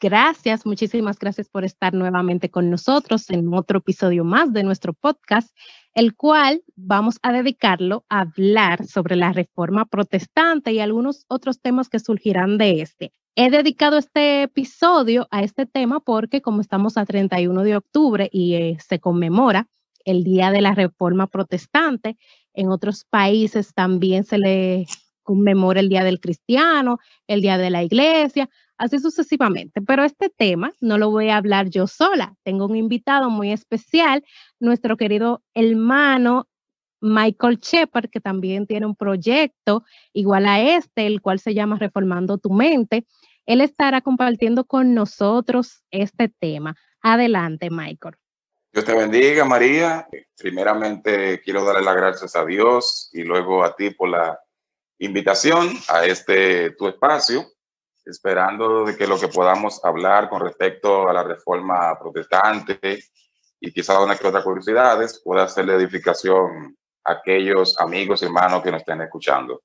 Gracias, muchísimas gracias por estar nuevamente con nosotros en otro episodio más de nuestro podcast el cual vamos a dedicarlo a hablar sobre la reforma protestante y algunos otros temas que surgirán de este. He dedicado este episodio a este tema porque como estamos a 31 de octubre y eh, se conmemora el Día de la Reforma Protestante, en otros países también se le conmemora el Día del Cristiano, el Día de la Iglesia, así sucesivamente. Pero este tema no lo voy a hablar yo sola. Tengo un invitado muy especial, nuestro querido hermano Michael Shepard, que también tiene un proyecto igual a este, el cual se llama Reformando tu mente. Él estará compartiendo con nosotros este tema. Adelante, Michael. Dios te bendiga, María. Primeramente quiero darle las gracias a Dios y luego a ti por la invitación a este tu espacio esperando de que lo que podamos hablar con respecto a la reforma protestante y quizá una que otra curiosidades pueda hacerle edificación a aquellos amigos hermanos que nos estén escuchando.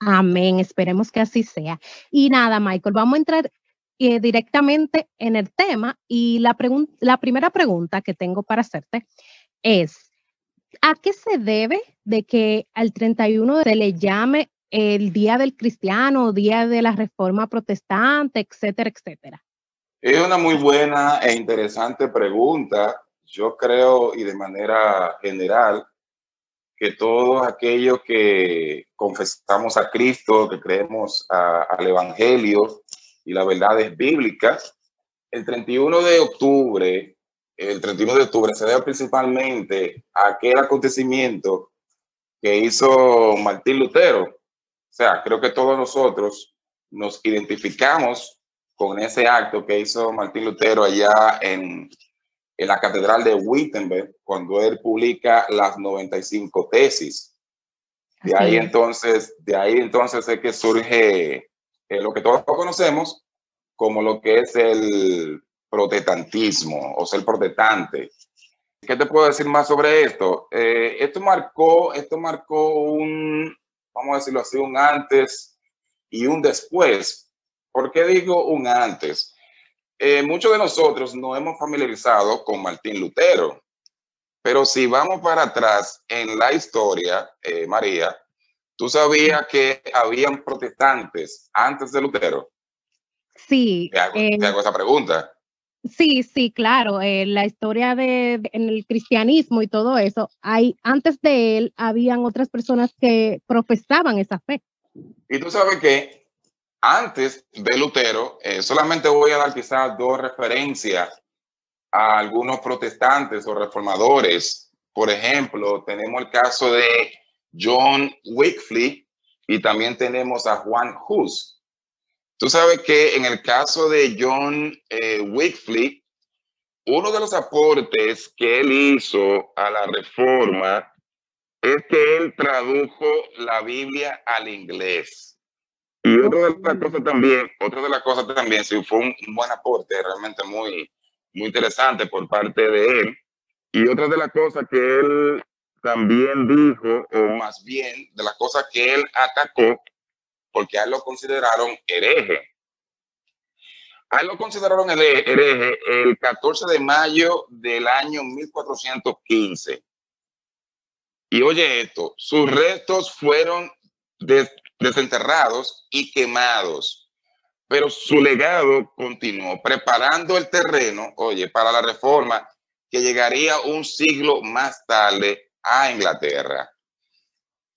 Amén, esperemos que así sea. Y nada, Michael, vamos a entrar eh, directamente en el tema y la, la primera pregunta que tengo para hacerte es, ¿a qué se debe de que al 31 se le llame el Día del Cristiano, Día de la Reforma Protestante, etcétera, etcétera? Es una muy buena e interesante pregunta. Yo creo, y de manera general, que todos aquellos que confesamos a Cristo, que creemos al Evangelio y las verdades bíblicas, el 31 de octubre, el 31 de octubre se debe principalmente a aquel acontecimiento que hizo Martín Lutero, o sea, creo que todos nosotros nos identificamos con ese acto que hizo Martín Lutero allá en, en la Catedral de Wittenberg, cuando él publica las 95 tesis. De ahí entonces, de ahí entonces es que surge eh, lo que todos conocemos como lo que es el protestantismo o ser protestante. ¿Qué te puedo decir más sobre esto? Eh, esto marcó, esto marcó un, vamos a decirlo así, un antes y un después. ¿Por qué digo un antes? Eh, muchos de nosotros no hemos familiarizado con Martín Lutero, pero si vamos para atrás en la historia, eh, María, ¿tú sabías que habían protestantes antes de Lutero? Sí. Te hago, te hago esa pregunta. Sí, sí, claro. Eh, la historia de, en el cristianismo y todo eso, hay, antes de él habían otras personas que profesaban esa fe. Y tú sabes que antes de Lutero, eh, solamente voy a dar quizás dos referencias a algunos protestantes o reformadores. Por ejemplo, tenemos el caso de John Wycliffe y también tenemos a Juan Hus. Tú sabes que en el caso de John eh, uno de los aportes que él hizo a la reforma es que él tradujo la Biblia al inglés. Y otra de las cosas también, otra de las cosas también, sí, fue un, buen aporte realmente muy, muy interesante por parte de él. Y otra de las cosas que él también dijo, o más bien de las cosas que él atacó, porque a él lo consideraron hereje. A él lo consideraron hereje el 14 de mayo del año 1415. Y oye esto, sus restos fueron desenterrados y quemados, pero su legado continuó preparando el terreno, oye, para la reforma que llegaría un siglo más tarde a Inglaterra.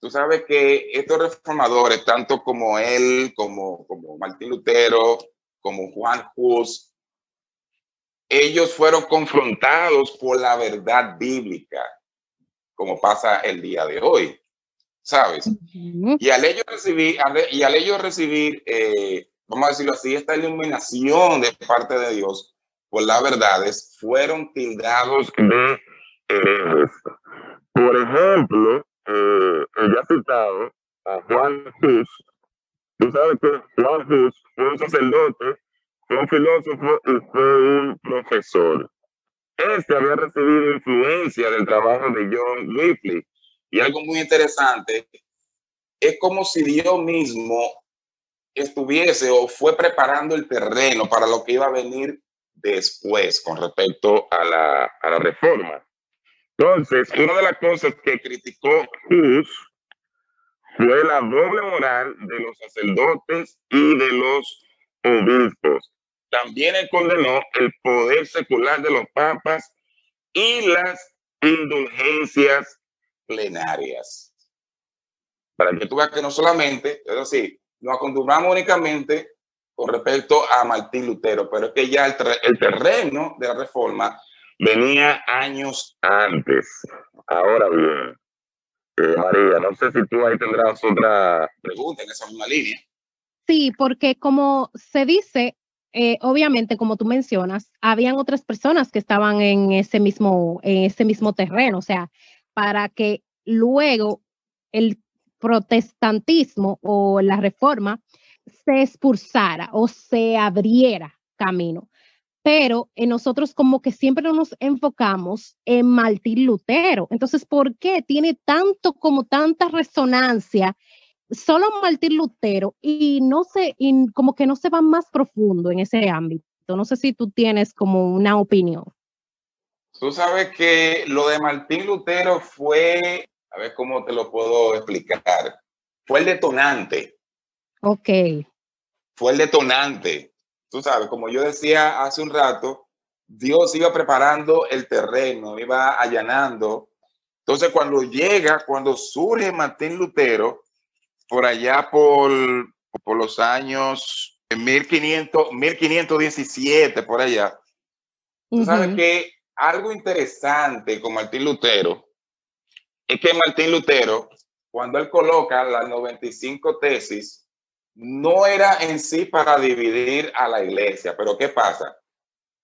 Tú sabes que estos reformadores, tanto como él, como, como Martín Lutero, como Juan Hus, ellos fueron confrontados por la verdad bíblica, como pasa el día de hoy, ¿sabes? Y al ellos recibir, y al ellos recibir eh, vamos a decirlo así, esta iluminación de parte de Dios por las verdades, fueron tildados de Por ejemplo, eh, ella ha citado a Juan Hus Tú sabes que Juan Hus fue un sacerdote, fue un filósofo y fue un profesor. Este había recibido influencia del trabajo de John Wycliffe. Y algo muy interesante es como si Dios mismo estuviese o fue preparando el terreno para lo que iba a venir después con respecto a la, a la reforma. Entonces, una de las cosas que criticó Hus fue la doble moral de los sacerdotes y de los obispos. También él condenó el poder secular de los papas y las indulgencias plenarias. Para que tú veas que no solamente, es decir, nos acostumbramos únicamente con respecto a Martín Lutero, pero es que ya el, terreno de la reforma venía años antes. Ahora bien, eh, María, no sé si tú ahí tendrás otra pregunta en esa misma línea. Sí, porque como se dice, eh, obviamente, como tú mencionas, habían otras personas que estaban en ese mismo, en ese mismo terreno, o sea, para que luego el protestantismo o la reforma se expulsara o se abriera camino. Pero en nosotros como que siempre nos enfocamos en Martín Lutero. Entonces, ¿por qué tiene tanto como tanta resonancia solo Martín Lutero y no sé, como que no se va más profundo en ese ámbito? No sé si tú tienes como una opinión. Tú sabes que lo de Martín Lutero fue a ver cómo te lo puedo explicar. Fue el detonante. Ok. Fue el detonante. Tú sabes, como yo decía hace un rato, Dios iba preparando el terreno, iba allanando. Entonces, cuando llega, cuando surge Martín Lutero, por allá por, por los años 1500, 1517, por allá, tú sabes que algo interesante con Martín Lutero es que Martín Lutero, cuando él coloca las 95 tesis, no era en sí para dividir a la iglesia, pero ¿qué pasa?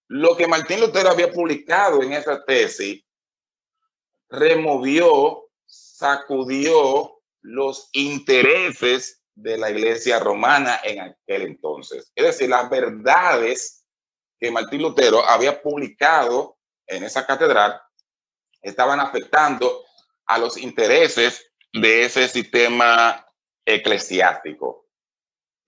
Lo que Martín Lutero había publicado en esa tesis removió, sacudió los intereses de la iglesia romana en aquel entonces. Es decir, las verdades que Martín Lutero había publicado en esa catedral estaban afectando a los intereses de ese sistema eclesiástico.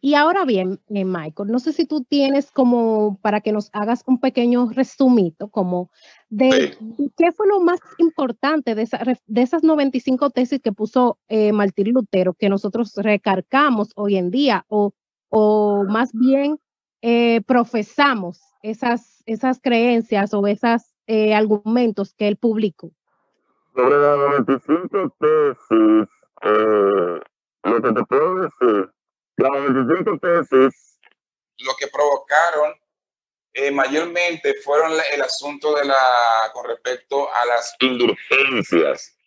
Y ahora bien, eh, Michael, no sé si tú tienes como para que nos hagas un pequeño resumito, como de, qué fue lo más importante de, de, esas 95 tesis que puso eh, Martín Lutero, que nosotros recargamos hoy en día, o, o más bien eh, profesamos esas, esas creencias o esos argumentos que él publicó sobre las 95 tesis, eh, lo que te puedo decir, 95 tesis, lo que provocaron eh, mayormente fueron el asunto de la, con respecto a las indulgencias.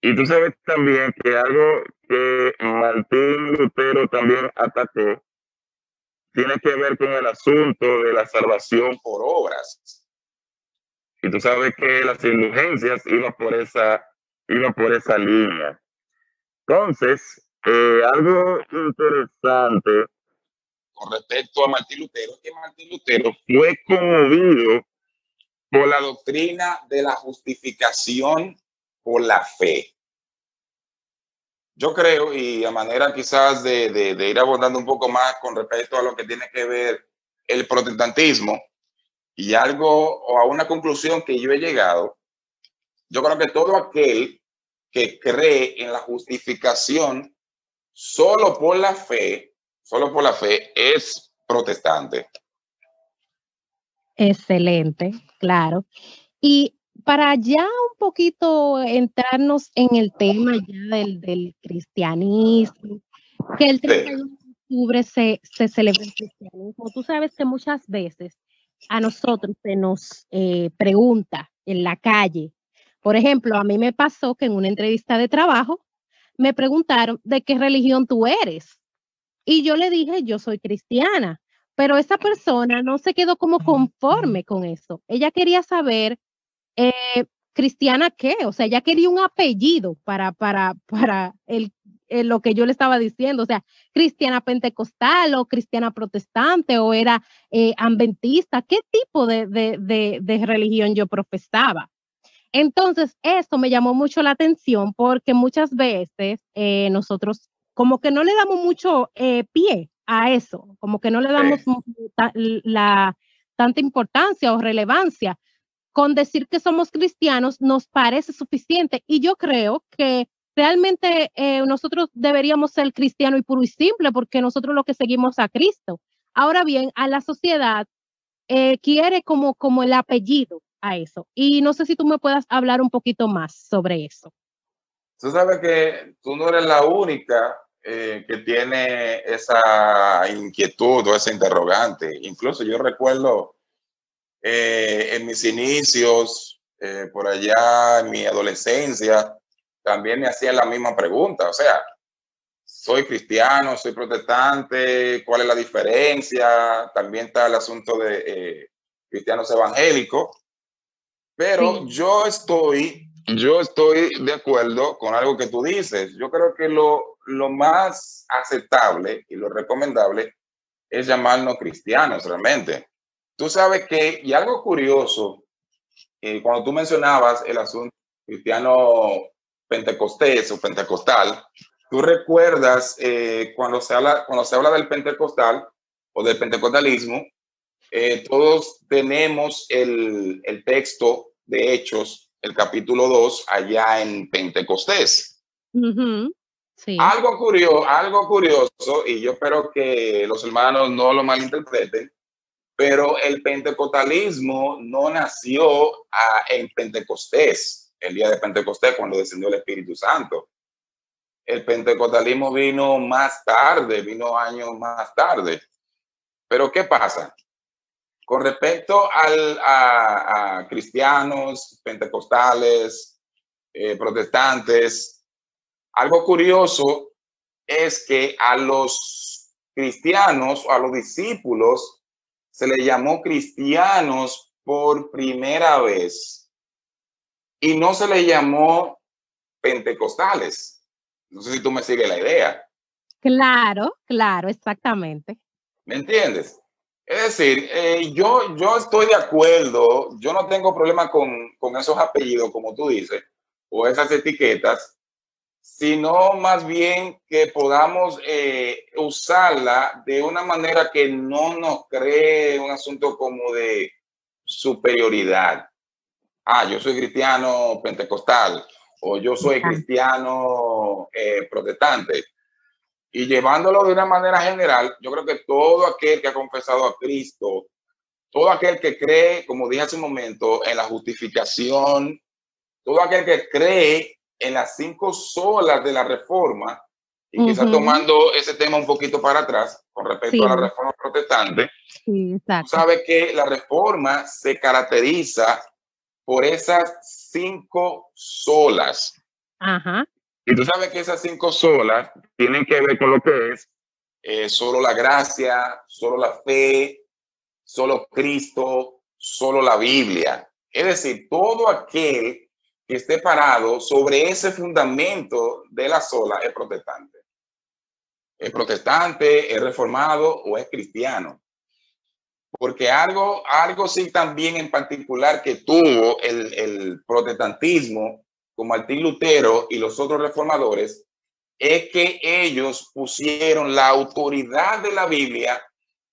Y tú sabes también que algo que Martín Lutero también atacó tiene que ver con el asunto de la salvación por obras. Y tú sabes que las indulgencias iban por esa, iba por esa línea. Entonces, eh, algo interesante con respecto a Martín Lutero, que Martín Lutero fue conmovido por la doctrina de la justificación por la fe. Yo creo, y a manera quizás de, de ir abordando un poco más con respecto a lo que tiene que ver el protestantismo, y algo o a una conclusión que yo he llegado, yo creo que todo aquel que cree en la justificación solo por la fe, solo por la fe, es protestante. Excelente, claro. Y para ya un poquito entrarnos en el tema ya del, del cristianismo, que el 31 de octubre se, se celebra el cristianismo. Tú sabes que muchas veces a nosotros se nos eh, pregunta en la calle. Por ejemplo, a mí me pasó que en una entrevista de trabajo me preguntaron de qué religión tú eres. Y yo le dije, yo soy cristiana, pero esa persona no se quedó como conforme con eso. Ella quería saber, eh, cristiana qué, o sea, ella quería un apellido para, para, para el, lo que yo le estaba diciendo, o sea, cristiana pentecostal o cristiana protestante o era eh, adventista, qué tipo de, de, religión yo profesaba. Entonces, esto me llamó mucho la atención porque muchas veces eh, nosotros como que no le damos mucho pie a eso, como que no le damos la, tanta importancia o relevancia. Con decir que somos cristianos nos parece suficiente y yo creo que realmente eh, nosotros deberíamos ser cristiano y puro y simple porque nosotros lo que seguimos a Cristo. Ahora bien, a la sociedad eh, quiere como, como el apellido a eso. Y no sé si tú me puedas hablar un poquito más sobre eso. Tú sabes que tú no eres la única eh, que tiene esa inquietud o ese interrogante. Incluso yo recuerdo en mis inicios, por allá en mi adolescencia, también me hacían la misma pregunta. O sea, soy cristiano, soy protestante, ¿cuál es la diferencia? También está el asunto de eh, cristianos evangélicos. Pero yo estoy, yo estoy de acuerdo con algo que tú dices. Yo creo que lo, lo más aceptable y lo recomendable es llamarnos cristianos realmente. Tú sabes que, y algo curioso, eh, cuando tú mencionabas el asunto cristiano pentecostés o pentecostal, tú recuerdas eh, cuando, se habla, cuando se habla del pentecostal o del pentecostalismo, eh, todos tenemos el, el, texto de Hechos, el capítulo 2, allá en Pentecostés. sí. algo, curioso, algo curioso, y yo espero que los hermanos no lo malinterpreten, pero el pentecostalismo no nació ah, en Pentecostés el día de Pentecostés, cuando descendió el Espíritu Santo. El pentecostalismo vino más tarde, vino años más tarde. Pero ¿qué pasa? Con respecto al, a, cristianos, pentecostales, eh, protestantes, algo curioso es que a los cristianos o a los discípulos se les llamó cristianos por primera vez y no se le llamó pentecostales. No sé si tú me sigues la idea. Claro, claro, exactamente. ¿Me entiendes? Es decir, eh, yo, yo estoy de acuerdo, yo no tengo problema con, con esos apellidos, como tú dices, o esas etiquetas, sino más bien que podamos eh, usarla de una manera que no nos cree un asunto como de superioridad ah, yo soy cristiano pentecostal o yo soy cristiano eh, protestante. Y llevándolo de una manera general, yo creo que todo aquel que ha confesado a Cristo, todo aquel que cree, como dije hace un momento, en la justificación, todo aquel que cree en las cinco solas de la reforma, y quizás tomando ese tema un poquito para atrás con respecto a la reforma protestante, sabe que la reforma se caracteriza por esas cinco solas. Ajá. Y tú sabes que esas cinco solas tienen que ver con lo que es eh, solo la gracia, solo la fe, solo Cristo, solo la Biblia. Es decir, todo aquel que esté parado sobre ese fundamento de la sola es protestante. Es protestante, es reformado o es cristiano porque algo, algo sí también en particular que tuvo el, el protestantismo, como Martín Lutero y los otros reformadores, es que ellos pusieron la autoridad de la Biblia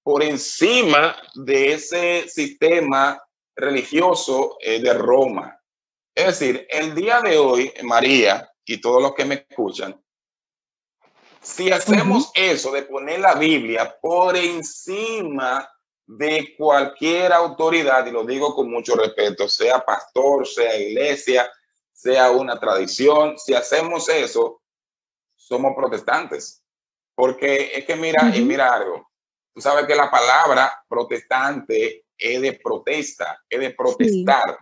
por encima de ese sistema religioso eh, de Roma. Es decir, el día de hoy, María y todos los que me escuchan, si hacemos eso de poner la Biblia por encima de cualquier autoridad, y lo digo con mucho respeto, sea pastor, sea iglesia, sea una tradición, si hacemos eso, somos protestantes. Porque es que mira, y mira algo, tú sabes que la palabra protestante es de protesta, es de protestar.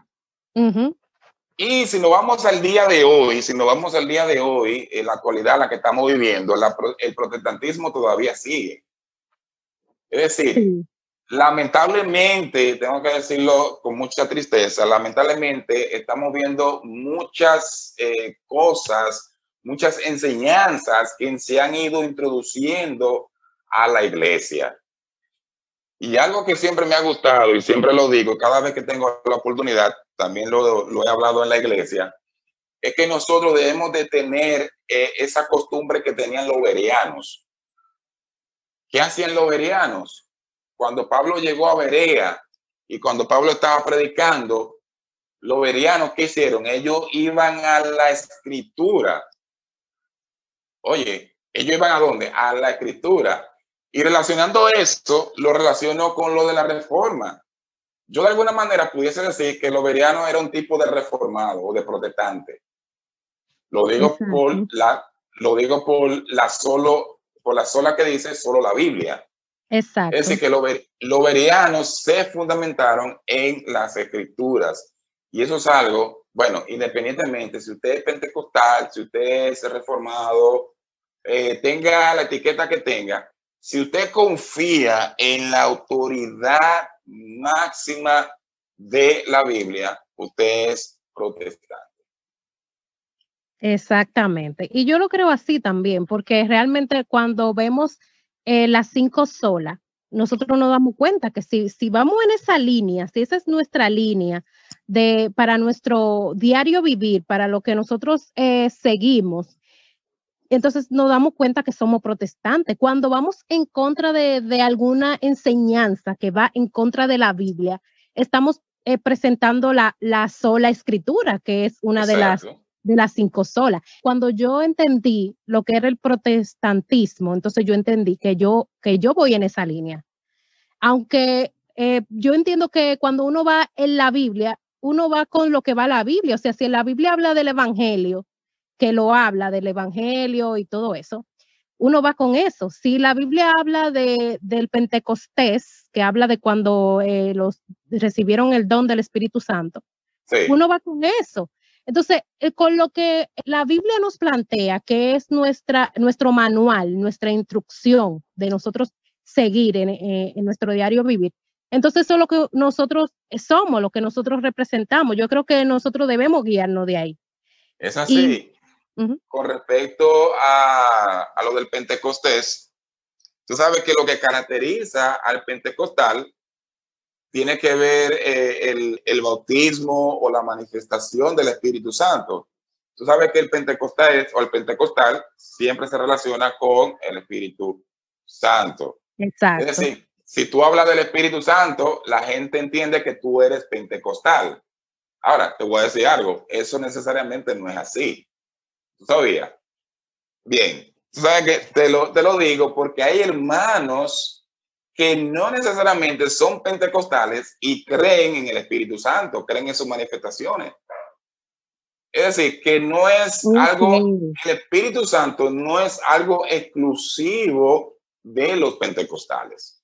Y si nos vamos al día de hoy, si nos vamos al día de hoy, en la actualidad en la que estamos viviendo, el protestantismo todavía sigue. Es decir, Lamentablemente, tengo que decirlo con mucha tristeza, lamentablemente estamos viendo muchas eh, cosas, muchas enseñanzas que se han ido introduciendo a la iglesia. Y algo que siempre me ha gustado y siempre lo digo, cada vez que tengo la oportunidad, también lo, he hablado en la iglesia, es que nosotros debemos de tener eh, esa costumbre que tenían los verianos. ¿Qué hacían los verianos? Cuando Pablo llegó a Berea y cuando Pablo estaba predicando, los verianos, ¿qué hicieron? Ellos iban a la escritura. Oye, ellos iban a dónde? A la escritura. Y relacionando esto, lo relaciono con lo de la reforma. Yo de alguna manera pudiese decir que los verianos era un tipo de reformado o de protestante. Lo digo por la, lo digo por la solo, por la sola que dice solo la Biblia. Exacto. Es decir, que los, los verianos se fundamentaron en las escrituras. Y eso es algo, bueno, independientemente, si usted es pentecostal, si usted es reformado, eh, tenga la etiqueta que tenga, si usted confía en la autoridad máxima de la Biblia, usted es protestante. Exactamente. Y yo lo creo así también, porque realmente cuando vemos eh, las cinco solas, nosotros nos damos cuenta que si, si vamos en esa línea, si esa es nuestra línea de, para nuestro diario vivir, para lo que nosotros eh, seguimos, entonces nos damos cuenta que somos protestantes. Cuando vamos en contra de, de alguna enseñanza que va en contra de la Biblia, estamos eh, presentando la, la sola escritura, que es una de las de las cinco solas. Cuando yo entendí lo que era el protestantismo, entonces yo entendí que yo, que yo voy en esa línea. Aunque eh, yo entiendo que cuando uno va en la Biblia, uno va con lo que va la Biblia. O sea, si la Biblia habla del Evangelio, que lo habla del Evangelio y todo eso, uno va con eso. Si la Biblia habla de, del Pentecostés, que habla de cuando eh, los recibieron el don del Espíritu Santo, uno va con eso. Entonces, eh, con lo que la Biblia nos plantea, que es nuestra, nuestro manual, nuestra instrucción de nosotros seguir en, eh, nuestro diario vivir, entonces eso es lo que nosotros somos, lo que nosotros representamos. Yo creo que nosotros debemos guiarnos de ahí. Es así. Con respecto a, a lo del Pentecostés, tú sabes que lo que caracteriza al pentecostal tiene que ver eh, el, el, bautismo o la manifestación del Espíritu Santo. Tú sabes que el pentecostal o el pentecostal siempre se relaciona con el Espíritu Santo. Exacto. Es decir, si tú hablas del Espíritu Santo, la gente entiende que tú eres pentecostal. Ahora, te voy a decir algo, eso necesariamente no es así. ¿Tú sabías? Bien, tú sabes que te lo, te lo digo porque hay hermanos que no necesariamente son pentecostales y creen en el Espíritu Santo, creen en sus manifestaciones. Es decir, que no es algo, el Espíritu Santo no es algo exclusivo de los pentecostales.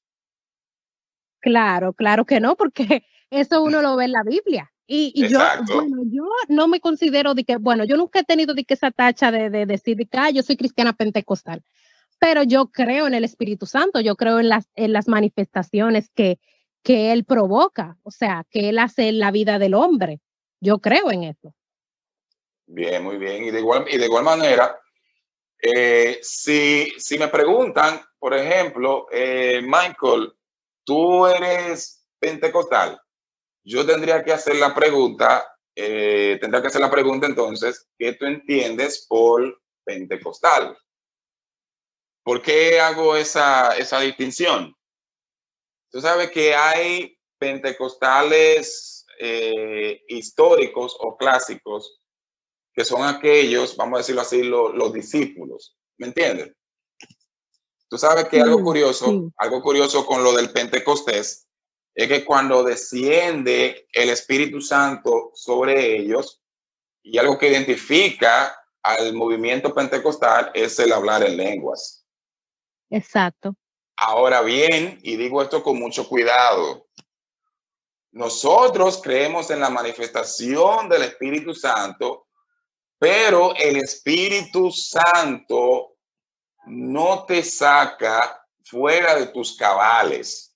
Claro, claro que no, porque eso uno lo ve en la Biblia. Y, yo, bueno, yo no me considero de que, bueno, yo nunca he tenido de que esa tacha de, de decir que ah, yo soy cristiana pentecostal pero yo creo en el Espíritu Santo, yo creo en las, en las manifestaciones que, que Él provoca, o sea, que Él hace en la vida del hombre. Yo creo en eso. Bien, muy bien. Y de igual, y de igual manera, eh, si, si me preguntan, por ejemplo, eh, Michael, tú eres pentecostal, yo tendría que hacer la pregunta, eh, tendría que hacer la pregunta entonces, ¿qué tú entiendes por pentecostal? ¿Por qué hago esa, esa distinción? Tú sabes que hay pentecostales eh, históricos o clásicos que son aquellos, vamos a decirlo así, los discípulos. ¿Me entiendes? Tú sabes que algo curioso, algo curioso con lo del Pentecostés es que cuando desciende el Espíritu Santo sobre ellos y algo que identifica al movimiento pentecostal es el hablar en lenguas. Exacto. Ahora bien, y digo esto con mucho cuidado, nosotros creemos en la manifestación del Espíritu Santo, pero el Espíritu Santo no te saca fuera de tus cabales.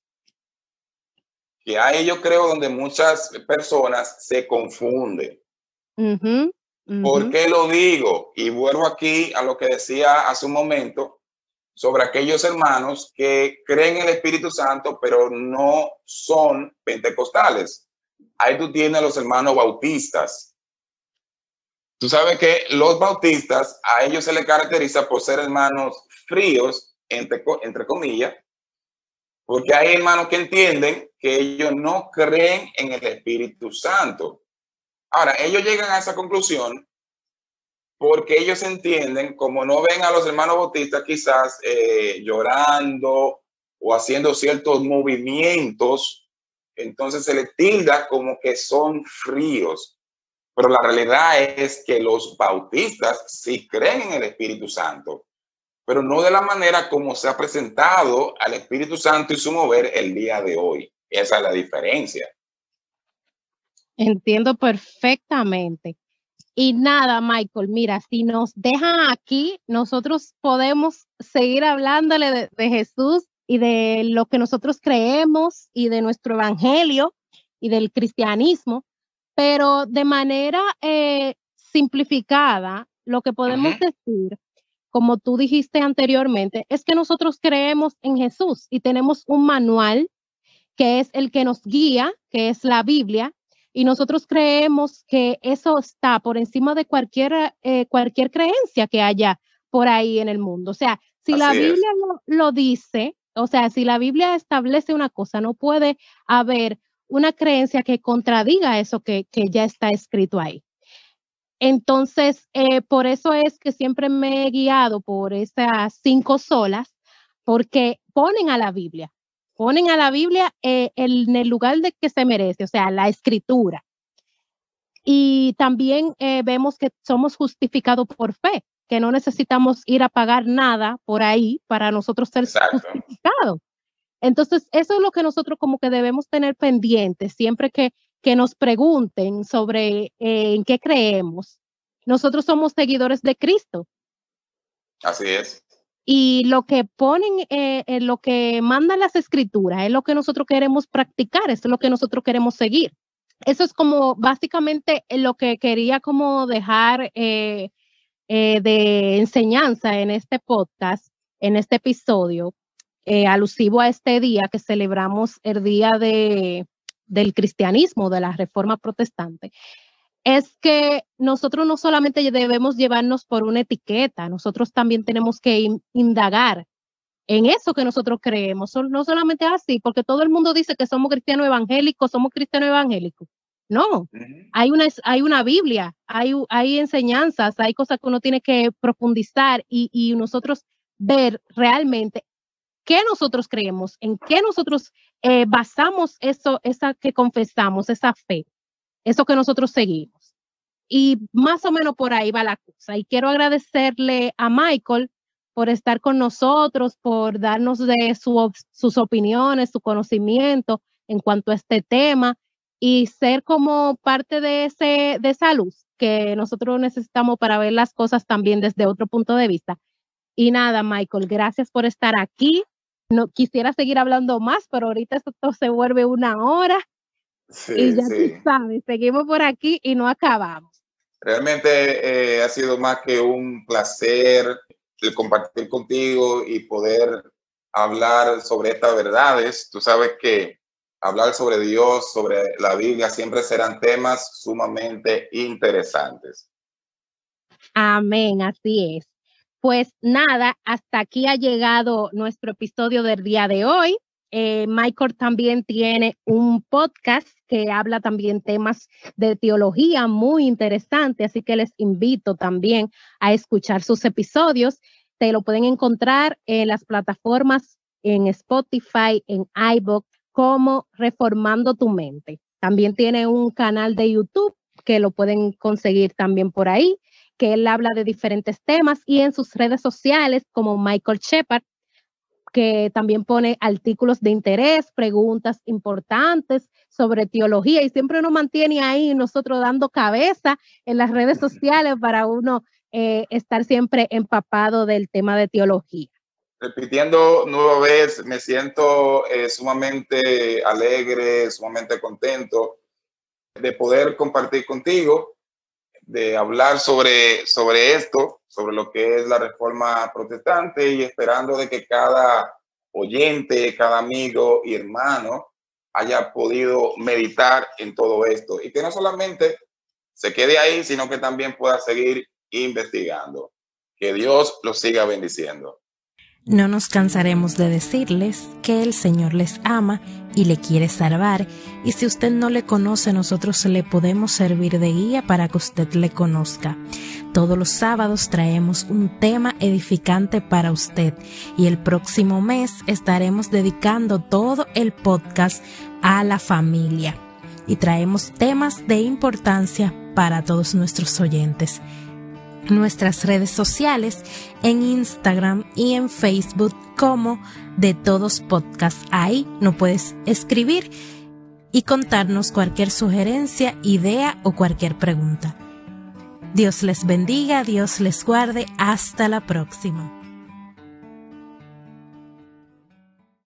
Que ahí yo creo donde muchas personas se confunden. ¿Por qué lo digo? Y vuelvo aquí a lo que decía hace un momento sobre aquellos hermanos que creen en el Espíritu Santo, pero no son pentecostales. Ahí tú tienes a los hermanos bautistas. Tú sabes que los bautistas, a ellos se les caracteriza por ser hermanos fríos, entre, entre comillas, porque hay hermanos que entienden que ellos no creen en el Espíritu Santo. Ahora, ellos llegan a esa conclusión porque ellos entienden, como no ven a los hermanos bautistas quizás eh, llorando o haciendo ciertos movimientos, entonces se les tilda como que son fríos. Pero la realidad es que los bautistas sí creen en el Espíritu Santo, pero no de la manera como se ha presentado al Espíritu Santo y su mover el día de hoy. Esa es la diferencia. Entiendo perfectamente. Y nada, Michael, mira, si nos dejan aquí, nosotros podemos seguir hablándole de, Jesús y de lo que nosotros creemos y de nuestro evangelio y del cristianismo, pero de manera eh, simplificada, lo que podemos decir, como tú dijiste anteriormente, es que nosotros creemos en Jesús y tenemos un manual que es el que nos guía, que es la Biblia, y nosotros creemos que eso está por encima de cualquier, eh, cualquier creencia que haya por ahí en el mundo. O sea, si la Biblia lo, dice, o sea, si la Biblia establece una cosa, no puede haber una creencia que contradiga eso que, ya está escrito ahí. Entonces, eh, por eso es que siempre me he guiado por esas cinco solas, porque ponen a la Biblia ponen a la Biblia eh, en el lugar de que se merece, o sea, la escritura. Y también eh, vemos que somos justificados por fe, que no necesitamos ir a pagar nada por ahí para nosotros ser justificados. Entonces, eso es lo que nosotros como que debemos tener pendiente siempre que, que nos pregunten sobre eh, en qué creemos. Nosotros somos seguidores de Cristo. Así es. Y lo que ponen, eh, eh, lo que mandan las escrituras es lo que nosotros queremos practicar, es lo que nosotros queremos seguir. Eso es como básicamente lo que quería como dejar eh, de enseñanza en este podcast, en este episodio, alusivo a este día que celebramos el día de, del cristianismo, de la reforma protestante es que nosotros no solamente debemos llevarnos por una etiqueta, nosotros también tenemos que indagar en eso que nosotros creemos, no solamente así, porque todo el mundo dice que somos cristianos evangélicos, somos cristianos evangélicos. No, hay una, hay una Biblia, hay, hay enseñanzas, hay cosas que uno tiene que profundizar y, nosotros ver realmente qué nosotros creemos, en qué nosotros eh, basamos eso, esa que confesamos, esa fe, eso que nosotros seguimos. Y más o menos por ahí va la cosa. Y quiero agradecerle a Michael por estar con nosotros, por darnos de sus opiniones, su conocimiento en cuanto a este tema y ser como parte de, ese, de esa luz que nosotros necesitamos para ver las cosas también desde otro punto de vista. Y nada, Michael, gracias por estar aquí. No quisiera seguir hablando más, pero ahorita esto se vuelve una hora. y ya tú sabes, seguimos por aquí y no acabamos. Realmente eh, ha sido más que un placer el compartir contigo y poder hablar sobre estas verdades. Tú sabes que hablar sobre Dios, sobre la Biblia, siempre serán temas sumamente interesantes. Amén, así es. Pues nada, hasta aquí ha llegado nuestro episodio del día de hoy. Eh, Michael también tiene un podcast que habla también temas de teología muy interesante, así que les invito también a escuchar sus episodios. Te lo pueden encontrar en las plataformas en Spotify, en iBook, como Reformando tu Mente. También tiene un canal de YouTube que lo pueden conseguir también por ahí, que él habla de diferentes temas y en sus redes sociales como Michael Shepard que también pone artículos de interés, preguntas importantes sobre teología y siempre nos mantiene ahí nosotros dando cabeza en las redes sociales para uno eh, estar siempre empapado del tema de teología. Repitiendo nueva vez, me siento eh, sumamente alegre, sumamente contento de poder compartir contigo de hablar sobre, sobre esto, sobre lo que es la reforma protestante y esperando de que cada oyente, cada amigo y hermano haya podido meditar en todo esto y que no solamente se quede ahí, sino que también pueda seguir investigando. Que Dios los siga bendiciendo. No nos cansaremos de decirles que el Señor les ama y le quiere salvar, y si usted no le conoce, nosotros le podemos servir de guía para que usted le conozca. Todos los sábados traemos un tema edificante para usted y el próximo mes estaremos dedicando todo el podcast a la familia y traemos temas de importancia para todos nuestros oyentes nuestras redes sociales en Instagram y en Facebook como de todos podcast. Ahí no puedes escribir y contarnos cualquier sugerencia, idea o cualquier pregunta. Dios les bendiga, Dios les guarde. Hasta la próxima.